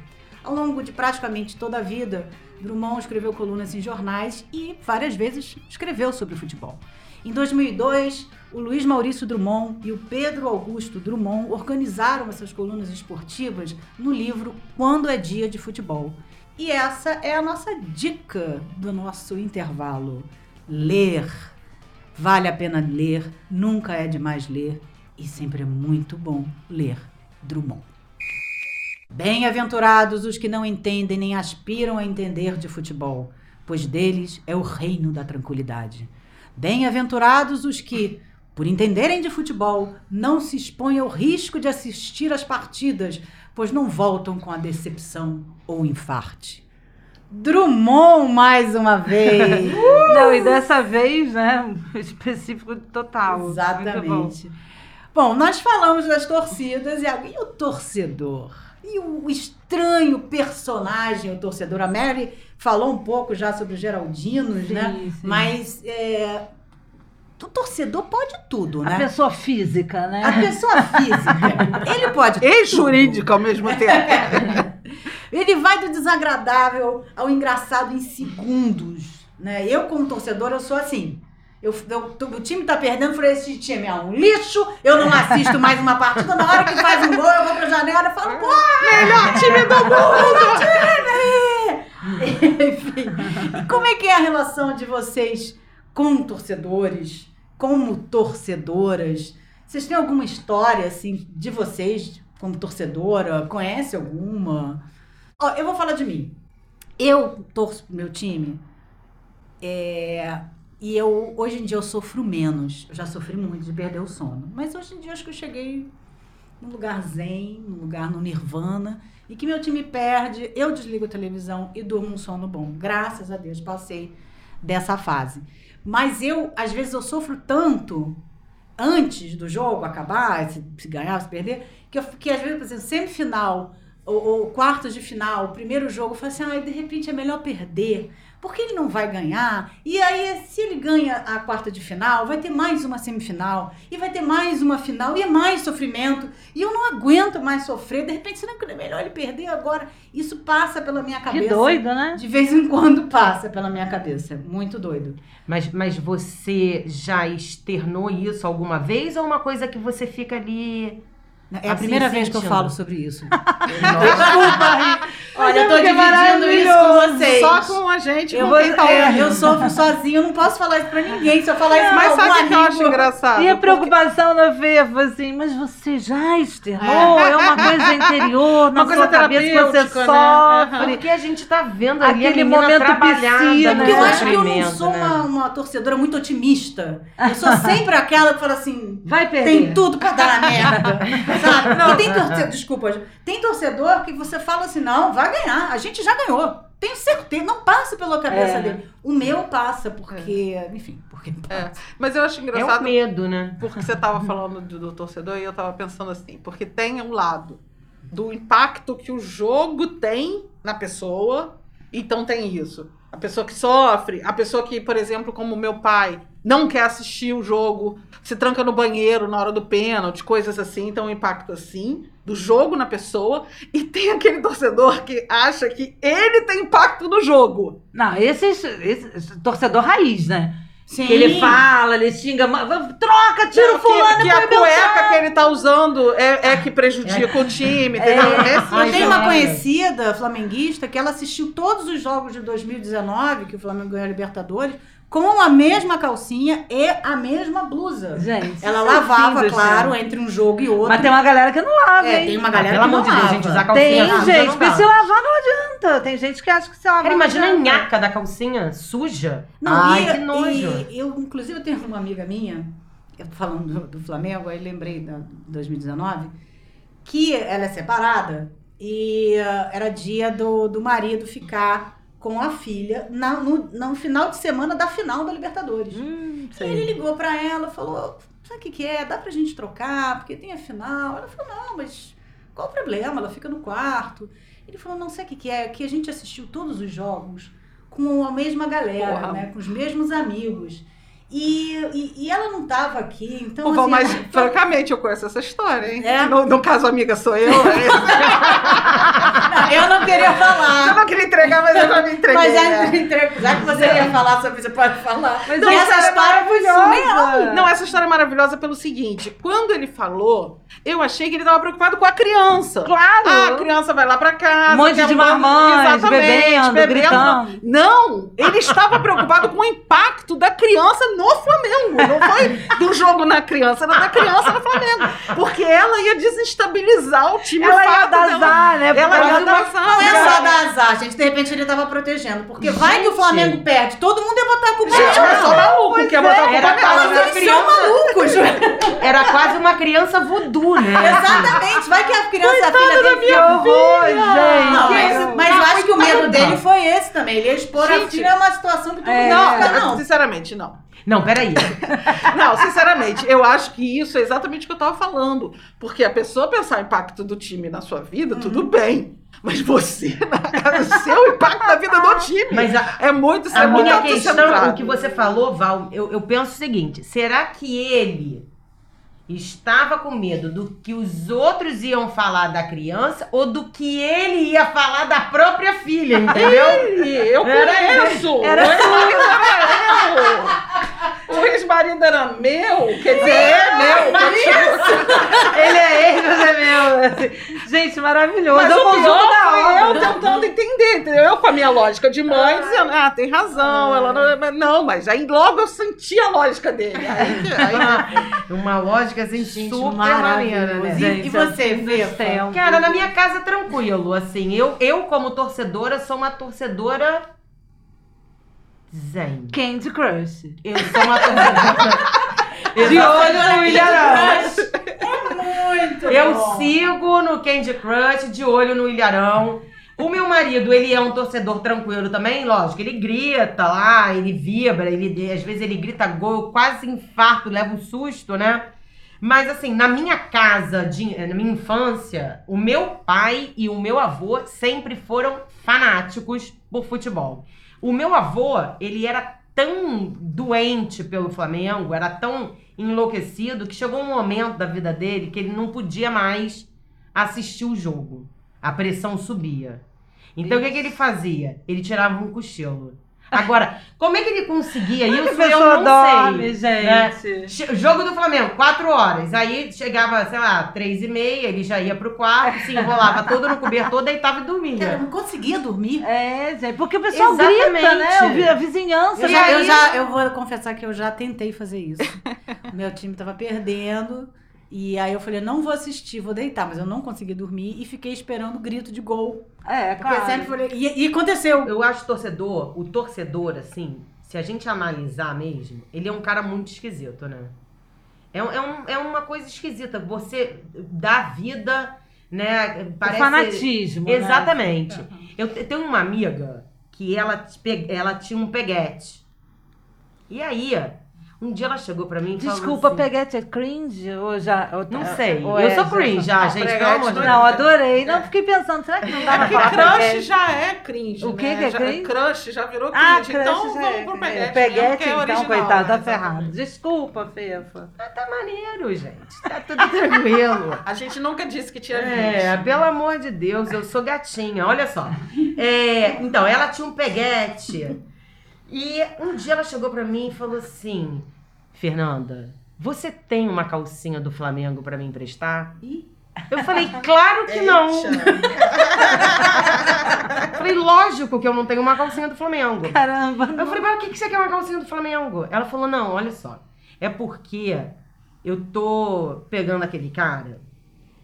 Ao longo de praticamente toda a vida, Drummond escreveu colunas em jornais e várias vezes escreveu sobre futebol. Em 2002, o Luiz Maurício Drummond e o Pedro Augusto Drummond organizaram essas colunas esportivas no livro Quando é Dia de Futebol. E essa é a nossa dica do nosso intervalo. Ler. Vale a pena ler, nunca é demais ler e sempre é muito bom ler Drummond. Bem-aventurados os que não entendem nem aspiram a entender de futebol, pois deles é o reino da tranquilidade. Bem-aventurados os que, por entenderem de futebol, não se expõem ao risco de assistir às partidas, pois não voltam com a decepção ou infarte. Drummond mais uma vez. Não, e dessa vez, né? Específico total. Muito bom. Exatamente. Bom, nós falamos das torcidas e, e o torcedor? E o estranho personagem, o torcedor? A Mary falou um pouco já sobre os Geraldinos, Sim, né? sim. Mas é, o torcedor pode tudo, A né? pessoa física, né? A pessoa física, ele pode E tudo. jurídico ao mesmo tempo. Ele vai do desagradável ao engraçado em segundos, né? Eu, como torcedor, eu sou assim. Eu, eu- o time tá perdendo, eu falei, esse time é um lixo, eu não assisto mais uma partida. Na hora que faz um gol, eu vou pra janela e falo, pô, Melhor time do mundo! Enfim. E como é que é a relação de vocês com torcedores, como torcedoras? Vocês têm alguma história, assim, de vocês como torcedora? Conhece alguma? Ó, eu vou falar de mim. Eu torço pro meu time é, e eu, hoje em dia, eu sofro menos. Eu já sofri muito de perder o sono. Mas hoje em dia, acho que eu cheguei num lugar zen, num lugar no nirvana, e que meu time perde, eu desligo a televisão e durmo um sono bom. Graças a Deus, passei dessa fase. Mas eu, às vezes, eu sofro tanto antes do jogo acabar, se, ganhar, se perder, que, eu, que às vezes, por exemplo, semifinal ou, ou quartos de final, primeiro jogo, eu falo assim, ai, de repente é melhor perder, porque ele não vai ganhar. E aí, se ele ganha a quarta de final, vai ter mais uma semifinal, e vai ter mais uma final, e é mais sofrimento. E eu não aguento mais sofrer. De repente, será que é melhor ele perder agora? Isso passa pela minha cabeça. Que doido, né? De vez em quando passa pela minha cabeça. Muito doido. Mas, mas você já externou isso alguma vez ou é uma coisa que você fica ali. É a Assim, primeira vez que eu falo sobre isso. Nossa. Olha, eu tô que dividindo isso com vocês. Só com a gente, Eu, vou, tá é, eu sofro sozinho, eu não posso falar isso pra ninguém. Se eu falar isso Mas pra sabe o algum que eu acho amigo... engraçado? E a Porque- preocupação da Fê foi assim, mas você já externou? É uma coisa interior, na Uma coisa sua cabeça que você né? sofre. Porque a gente tá vendo ali Aquele momento piscina, no Porque eu né? acho que eu não sou né? uma, uma torcedora muito otimista. Eu sou sempre aquela que fala assim, Vai perder. tem tudo pra dar na merda. Sabe? E tem torcedor, desculpa, tem torcedor que você fala assim, não, vai ganhar, a gente já ganhou. Tenho certeza, não passa pela cabeça É. dele. O meu passa, porque, enfim, porque É. passa. Mas eu acho É o engraçado medo, né? porque você estava falando do, do torcedor e eu estava pensando assim, porque tem um lado do impacto que o jogo tem na pessoa, então tem isso. A pessoa que sofre, a pessoa que, por exemplo, como o meu pai, não quer assistir o jogo, se tranca no banheiro na hora do pênalti, coisas assim, então um impacto assim, do jogo na pessoa, e tem aquele torcedor que acha que ele tem impacto no jogo. Não, esses, esse torcedor raiz, né? Sim. Que ele fala, ele xinga, "Ma- va- troca, tira o fulano que, que a põe Beltrano." cueca que ele tá usando é, é que prejudica o time, entendeu? É. Esse- Ai, Eu tenho uma gente. conhecida flamenguista que ela assistiu todos os jogos de 2019, que o Flamengo ganhou a Libertadores, com a mesma calcinha e a mesma blusa. Gente, Ela é lavava, lindo, claro, gente. entre um jogo e outro. Mas tem uma galera que não lava, É, hein? tem uma galera Pelo que amor não de Deus, lava. gente, usar calcinha Tem, suja gente, porque se lavar não adianta. Tem gente que acha que se lavar Cara, imagina a nhaca da calcinha suja. Não, Ai, e, que nojo. e eu, inclusive, eu tenho uma amiga minha, eu tô falando do, do Flamengo, aí lembrei da 2019, que ela é separada e ah, era dia do, do marido ficar com a filha na- no, no final de semana da final da Libertadores. Hum, E ele ligou pra ela, falou: sabe o que, que é? Dá pra gente trocar, porque tem a final. Ela falou: não, mas qual o problema? Ela fica no quarto. Ele falou: não sei o que, que é, que a gente assistiu todos os jogos com a mesma galera, Porra. né? Com os mesmos amigos. E, e, e ela não tava aqui, então. Pô, assim, mas, ela- francamente, eu conheço essa história, hein? É? No, no caso, amiga sou eu. eu não queria eu falar. não queria entregar, mas eu já me entreguei. Mas né? já, entre- já que você quer falar sobre isso, você pode falar. Mas Não, essa essa é história foi surreal. Não, essa história é maravilhosa pelo seguinte: quando ele falou, eu achei que ele estava preocupado com a criança. Claro! Ah, a criança vai lá pra casa. Um monte de mamães, Exatamente, bebendo, gritando. Não, ele estava preocupado com o impacto da criança no Flamengo. Não foi do jogo na criança, era da criança no Flamengo. Porque ela ia desestabilizar o time. Ela ia dar azar, né? Ela ia dar azar. Não é só dar azar, gente. De repente ele tava protegendo. Porque vai que o Gente. Flamengo perde. Todo mundo ia botar a culpa Gente, nela. eu sou maluco, que ia botar a culpa Era nela. são malucos. Era quase uma criança voodoo, né? Exatamente. Vai que a criança, a filha dele... Que horror, gente. Não, mas, eu acho que o medo dele foi esse também. Ele ia expor a Gente. filha a uma situação que todo É. mundo Não, não. sinceramente, não. Não, peraí. Não, sinceramente, eu acho que isso é exatamente o que eu tava falando. Porque a pessoa pensar o impacto do time na sua vida, tudo bem. Mas você, na seu impacto na vida do time. Mas a, é muito, a é muito minha questão, autocentrado. o que você falou, Val, eu, eu penso o seguinte: será que ele estava com medo do que os outros iam falar da criança ou do que ele ia falar da própria filha, entendeu? Ele, eu Era conheço. Era o ex-marido era eu. O ex-marido era meu. Quer dizer, é meu. Ele é ele, mas é meu. Gente, maravilhoso. Mas é o pior da eu tentando entender, entendeu? Eu com a minha lógica de mãe, dizendo, ah, tem razão, ela não... mas Não, mas aí logo eu senti a lógica dele. Aí, aí, Uma lógica assim Gente, super maneira, né? maravilhoso. Gente, E você, é tempos. Cara, na minha casa tranquilo, assim, eu, eu como torcedora sou uma torcedora zen. Candy Crush. Eu sou uma torcedora De olho no Ilharão. Muito Eu bom. sigo no Candy Crush, de olho no Ilharão. O meu marido, ele é um torcedor tranquilo também, lógico. Ele grita lá, ele vibra, ele, às vezes ele grita gol, eu quase infarto, leva um susto, né? Mas assim, na minha casa, de- na minha infância, o meu pai e o meu avô sempre foram fanáticos por futebol. O meu avô, ele era tão doente pelo Flamengo, era tão enlouquecido que chegou um momento da vida dele que ele não podia mais assistir o jogo. A pressão subia. Então o que, que ele fazia? Ele tirava um cochilo. Agora, como é que ele conseguia A isso? Eu não dorme, sei. né? gente. Che- Jogo do Flamengo, quatro horas. Aí chegava, sei lá, três e meia, ele já ia pro quarto, se enrolava todo no cobertor, deitava e Cara, eu dormia. não conseguia dormir. É, gente, porque o pessoal Exatamente. grita, né? A vizinhança. Eu né? já, eu já, eu vou confessar que eu já tentei fazer isso. Meu time tava perdendo. E aí eu falei, não vou assistir, vou deitar. Mas eu não consegui dormir e fiquei esperando o grito de gol. É, Porque eu claro. sempre falei. E, e aconteceu. Eu acho torcedor, o torcedor, assim, se a gente analisar mesmo, ele é um cara muito esquisito, né? É, é, um- é uma coisa esquisita. Você dá vida, né? O Parece... fanatismo. né? Exatamente. Eu te- tenho uma amiga que ela, ela tinha um peguete. E aí, um dia ela chegou pra mim e falou Desculpa, assim, peguete é cringe? Ou já, ou- Não sei. ou eu é sou cringe já, gente. Pelo amor de Deus. Não, adorei. Não, fiquei pensando, será que não dá É pra porque falar crush peguete? já é cringe. O que né? que é Já- cringe? Crush já virou Ah, cringe. então crush já vamos é- pro é, peguete. Peguete, é então, original, coitado, tá né? ferrado. Desculpa, Fefa. Mas tá maneiro, gente. Tá tudo tranquilo. A gente nunca disse que tinha É, visto. pelo amor de Deus, eu sou gatinha, olha só. É, então, ela tinha um peguete. E um dia ela chegou pra mim e falou assim: Fernanda, você tem uma calcinha do Flamengo pra me emprestar? Eu falei, claro que não. Eu falei, lógico que eu não tenho uma calcinha do Flamengo. Caramba. Eu falei, mas o que, que você quer uma calcinha do Flamengo? Ela falou, não, olha só. É porque eu tô pegando aquele cara,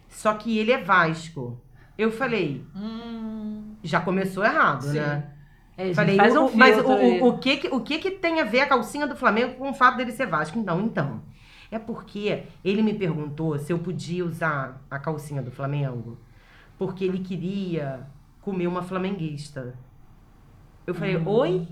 só que ele é Vasco. Eu falei, Hum, já começou errado, Sim. né? É, Falei, faz o- um o- mas o, o, o que, que- o que que tem a ver a calcinha do Flamengo com o fato dele ser Vasco? Então, então. É porque ele me perguntou se eu podia usar a calcinha do Flamengo, porque ele queria comer uma flamenguista. Eu falei, Hum. oi?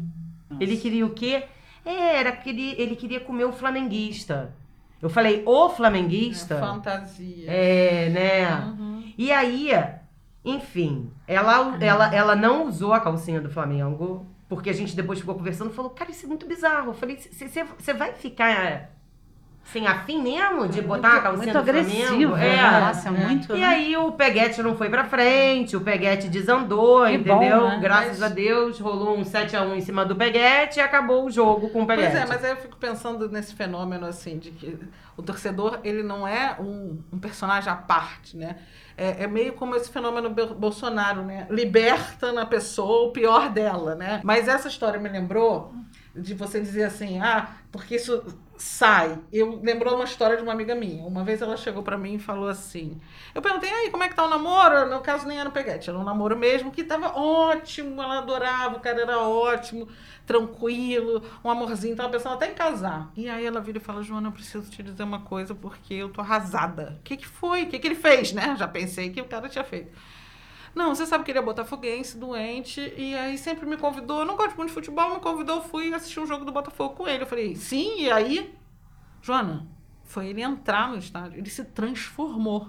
Ele queria o quê? É, era que ele, ele queria comer o flamenguista. Eu falei, o flamenguista? fantasia. É, né? Uhum. E aí, enfim, ela, ela, ela não usou a calcinha do Flamengo, porque a gente depois ficou conversando e falou, cara, isso é muito bizarro. Eu falei, você vai ficar sem afim mesmo de botar Muito- a calcinha muito do Flamengo? agressivo, É. né? Nossa, muito. E aí o peguete não foi pra frente, o peguete desandou, Que bom, entendeu? né? Graças Mas- a Deus, rolou um 7x1 em cima do peguete e acabou o jogo com o Pois peguete. é, mas aí eu fico pensando nesse fenômeno assim de que o torcedor ele não é um, um personagem à parte, né? É, é meio como esse fenômeno Bolsonaro, né? Liberta na pessoa o pior dela, né? Mas essa história me lembrou de você dizer assim, ah, porque isso sai. Eu lembrou uma história de uma amiga minha. Uma vez ela chegou pra mim e falou assim: eu perguntei, aí, como é que tá o namoro? No caso, nem era no peguete, era um namoro mesmo, que tava ótimo, ela adorava, o cara era ótimo, tranquilo, um amorzinho, tava pensando até em casar. E aí ela vira e fala, Joana, eu preciso te dizer uma coisa, porque eu tô arrasada. O que que foi? O que que ele fez, né? Já pensei que o cara tinha feito. Não, você sabe que ele é botafoguense, doente, e aí sempre me convidou, eu não gosto muito de futebol, me convidou, fui assistir um jogo do Botafogo com ele. Eu falei, sim, e aí? Joana, foi ele entrar no estádio, ele se transformou.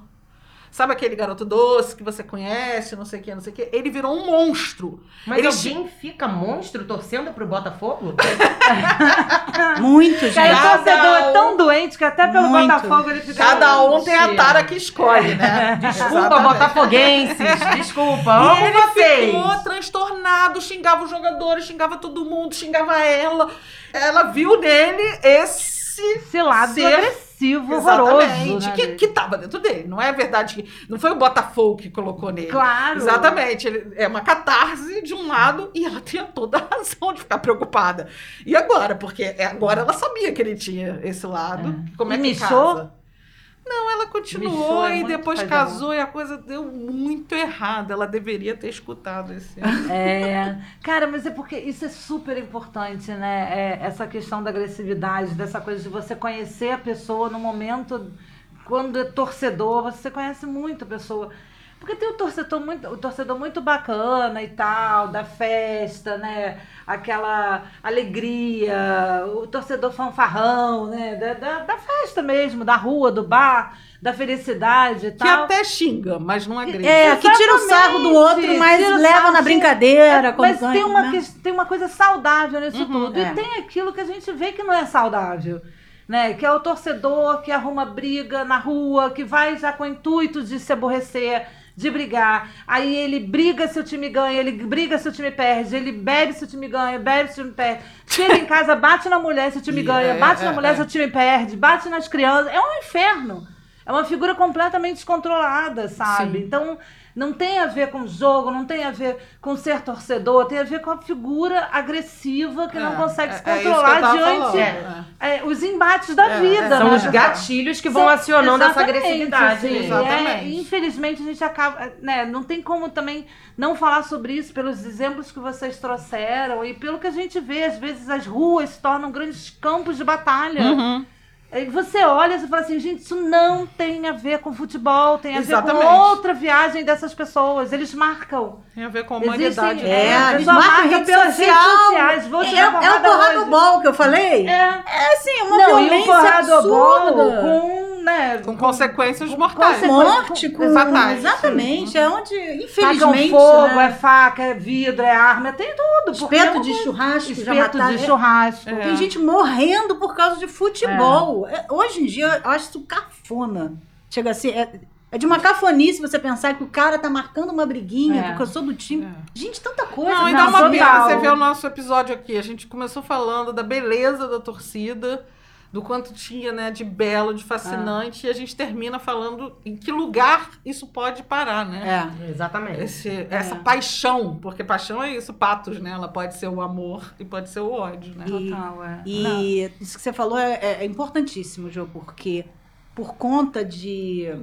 Sabe aquele garoto doce que você conhece, não sei o que, não sei o que? Ele virou um monstro. Mas ele alguém fica monstro torcendo pro Botafogo? Muito, gente. Cara, o Cada torcedor é tão doente que até pelo Muito. Botafogo ele fica. Cada um tem a tara que escolhe, né? Desculpa, botafoguenses. Desculpa, E amo ele vocês. ficou transtornado, xingava os jogadores, xingava todo mundo, xingava ela. Ela viu nele esse Esse lado ser- agressivo, horroroso. Exatamente, né, que, que tava dentro dele. Não é verdade que. Não foi o Botafogo que colocou nele. Claro. Exatamente. Ele, é uma catarse de um lado e ela tinha toda a razão de ficar preocupada. E agora? Porque é- agora ela sabia que ele tinha esse lado. Como é E que mixou? casa? Não, ela continuou é e depois casou e a coisa deu muito errado. Ela deveria ter escutado esse. É, cara, mas é porque isso é super importante, né? É, essa questão da agressividade, dessa coisa de você conhecer a pessoa no momento, quando é torcedor, você conhece muito a pessoa. Porque tem o torcedor muito, o torcedor muito bacana e tal, da festa, né? Aquela alegria, o torcedor fanfarrão, né? Da, da, da festa mesmo, da rua, do bar, da felicidade e Que tal. até xinga, mas não agride. É, que tira o sarro do outro, mas Tira leva sarro, na brincadeira. quando Mas tem uma, né? ques- tem uma coisa saudável nisso Uhum, tudo. é. E tem aquilo que a gente vê que não é saudável. Né? Que é o torcedor que arruma briga na rua, que vai já com o intuito de se aborrecer, de brigar. Aí ele briga se o time ganha, ele briga se o time perde, ele bebe se o time ganha, bebe se o time perde. Chega em casa, bate na mulher se o time ganha, é, bate é, na mulher é. se o time perde, bate nas crianças. É um inferno. É uma figura completamente descontrolada, sabe? Sim. Então, não tem a ver com jogo, não tem a ver com ser torcedor, tem a ver com a figura agressiva que não É, consegue é- se é controlar diante falando, é, os embates da É, vida. é. São né? os gatilhos que vão São- acionando essa agressividade. assim, mesmo. Exatamente. é, infelizmente a gente acaba, né, não tem como também não falar sobre isso pelos exemplos que vocês trouxeram e pelo que a gente vê, às vezes as ruas se tornam grandes campos de batalha. Uhum. Você olha e você fala assim, gente, isso não tem a ver com futebol, tem a ver Exatamente. com outra viagem dessas pessoas. Eles marcam. Tem a ver com a Existem- humanidade. É, É, a eles pessoa marcam marca rede pelas redes social. sociais. Vou É, é o porrada porrada hoje. bol que eu falei? É. É assim, uma Não, e um violência porrada bol absurda. com, né, Com consequências com mortais. consequências. morte, com... Fatais. Exatamente, é onde, Tacam infelizmente, fogo, né, é faca, é vidro, é arma, tem tudo. porque espeto é de churrasco já Espeto mataram. de churrasco. É. Tem gente morrendo por causa de futebol. É, Hoje em dia, eu acho isso cafona. Chega assim, é, é de uma cafonice você pensar que o cara tá marcando uma briguinha É. porque eu sou do time. É. Gente, tanta coisa. Não, e dá uma pena você ver o nosso episódio aqui. A gente começou falando da beleza da torcida, do quanto tinha, né, de belo, de fascinante, e a gente termina falando em que lugar isso pode parar, né? É. Exatamente. Esse- essa paixão, porque paixão é isso, patos, né? Ela pode ser o amor e pode ser o ódio, né? E- Total, é. Não. E isso que você falou é, é- é importantíssimo, Jô, porque por conta de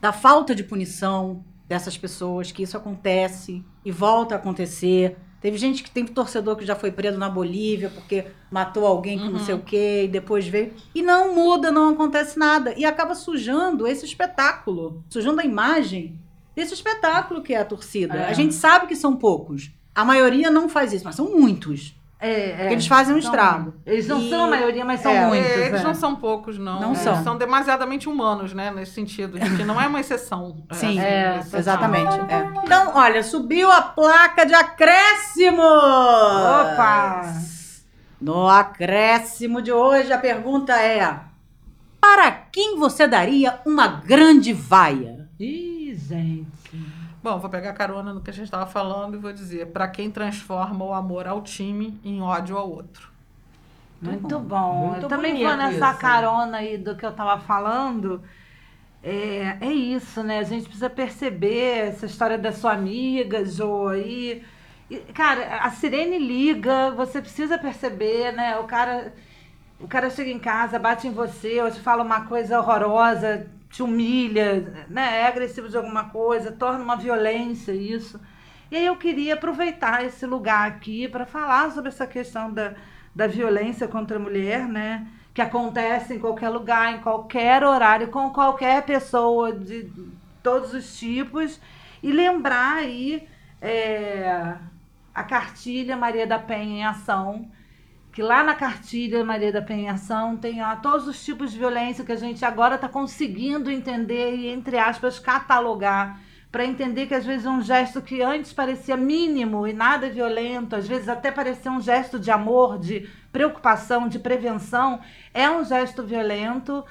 da falta de punição dessas pessoas, que isso acontece e volta a acontecer. Teve gente que tem torcedor que já foi preso na Bolívia porque matou alguém que não sei o quê e depois veio. E não muda, não acontece nada. E acaba sujando esse espetáculo, sujando a imagem desse espetáculo que é a torcida. É. A gente sabe que são poucos. A maioria não faz isso, mas são muitos. É, é. Eles fazem um São- estrago. Eles não E- são a maioria, mas são é, muitos. É, eles é. não são poucos, não. Não Eles são. são demasiadamente humanos, né? Nesse sentido, que não é uma exceção. Sim, É, esse- Exatamente. é. Então, olha, subiu a placa de acréscimo! Opa! No acréscimo de hoje, a pergunta é: Para quem você daria uma grande vaia? Ih, gente. Bom, vou pegar carona no que a gente estava falando e vou dizer: para quem transforma o amor ao time em ódio ao outro. Muito bom. Muito eu também vou nessa isso. carona aí do que eu tava falando. É, é isso, né? A gente precisa perceber essa história da sua amiga, Jo, aí. E, cara, a sirene liga, você precisa perceber, né? O cara, o cara chega em casa, bate em você, ou te fala uma coisa horrorosa, te humilha, né? É agressivo de alguma coisa, torna uma violência isso. E aí eu queria aproveitar esse lugar aqui para falar sobre essa questão da, da violência contra a mulher, né? Que acontece em qualquer lugar, em qualquer horário, com qualquer pessoa de todos os tipos. E lembrar aí é, a cartilha Maria da Penha em Ação, que lá na cartilha Maria da Penha em Ação tem lá todos os tipos de violência que a gente agora está conseguindo entender e, entre aspas, catalogar para entender que às vezes um gesto que antes parecia mínimo e nada violento, às vezes até parecia um gesto de amor, de preocupação, de prevenção, é um gesto violento.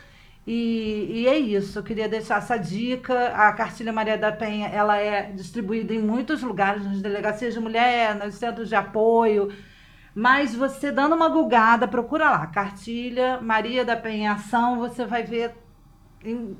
E, e é isso, eu queria deixar essa dica. A cartilha Maria da Penha ela é distribuída em muitos lugares, nas delegacias de mulher, nos centros de apoio. Mas você dando uma gulgada, procura lá, cartilha Maria da Penha Ação, você vai ver em,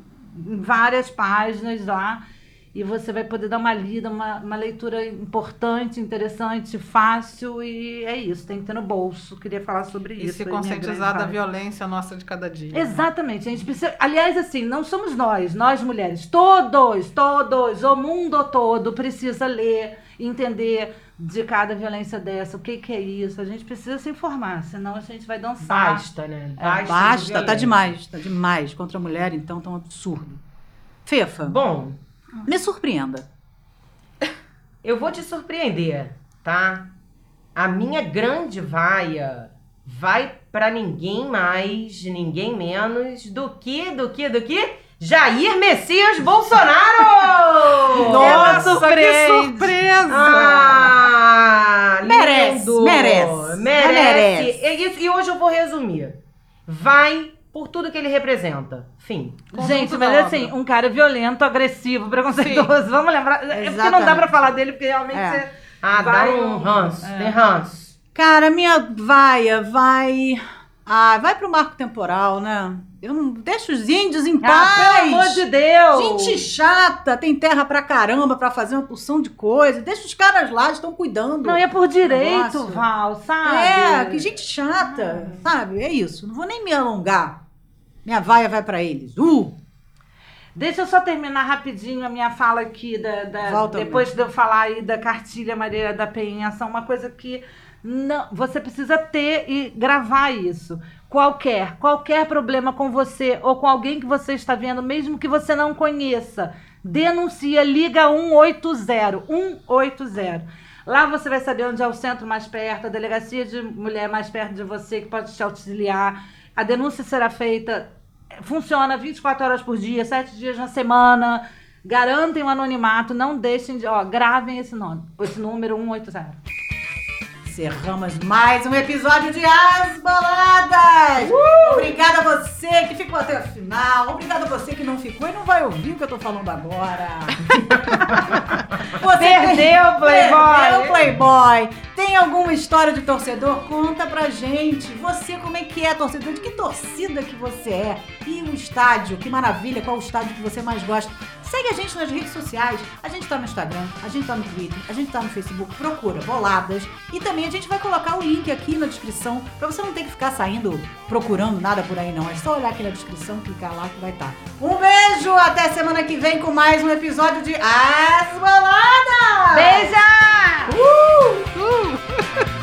em várias páginas lá. E você vai poder dar uma lida, uma, uma leitura importante, interessante, fácil, e é isso, tem que ter no bolso. Queria falar sobre E isso. se aí, minha conscientizar da violência nossa de cada dia. né? Exatamente, a gente precisa. Aliás, assim, não somos nós, nós mulheres, todos, todos, o mundo todo precisa ler, entender de cada violência dessa, o que, que é isso. A gente precisa se informar, senão a gente vai dançar. Basta, né? É, Basta, de Basta, tá demais, tá demais. Contra a mulher, então, tá um absurdo. Fefa, Bom, me surpreenda. eu vou te surpreender, tá? A minha grande vaia vai pra ninguém mais, ninguém menos do que, do que, do que? Jair Messias Bolsonaro! Nossa, que surpreende. surpresa! Ah, Merece, merece, merece. merece. E, isso- e hoje eu vou resumir. Vai por tudo que ele representa. Fim. Gente, mas da assim, obra. um cara violento, agressivo, preconceituoso. Vamos lembrar. É porque não dá Exatamente. pra falar dele, porque realmente É. você. Ah, Vai dá um um- ranço. é. Tem ranço. Cara, minha vaia vai. Ah, vai pro marco temporal, né? Eu não deixo os índios em Ah, paz. pelo amor de Deus! Gente chata, tem terra pra caramba pra fazer uma porção de coisa. Deixa os caras lá, estão cuidando. Não, é por direito. Val, sabe? É, que gente chata, sabe? É isso. Não vou nem me alongar. Minha vaia vai pra eles. Uh! Deixa eu só terminar rapidinho a minha fala aqui, da, da- depois de eu falar aí da cartilha Maria da Penha, são uma coisa que não, você precisa ter e gravar isso. qualquer, qualquer problema com você ou com alguém que você está vendo, mesmo que você não conheça, denuncia, liga 180, 180. Lá você vai saber onde é o centro mais perto, a delegacia de mulher mais perto de você que pode te auxiliar. A denúncia será feita, funciona 24 horas por dia, 7 dias na semana. Garantem o anonimato, não deixem de. Ó, gravem esse nome, esse número 180. Encerramos mais um episódio de As Baladas! Obrigada a você que ficou até o final. Obrigada a você que não ficou e não vai ouvir o que eu tô falando agora. Você Perdeu, Playboy. Perdeu, Playboy. Tem alguma história de torcedor? Conta pra gente. Você, como é que é torcedor? De que torcida que você é? E o estádio? Que maravilha. Qual o estádio que você mais gosta? Segue a gente nas redes sociais. A gente tá no Instagram, a gente tá no Twitter, a gente tá no Facebook. Procura Boladas. E também a gente vai colocar o link aqui na descrição pra você não ter que ficar saindo procurando nada por aí, não. É só olhar aqui na descrição, clicar lá que vai estar. Um beijo! Até semana que vem com mais um episódio de As Baladas! Beija! Uh! Uh!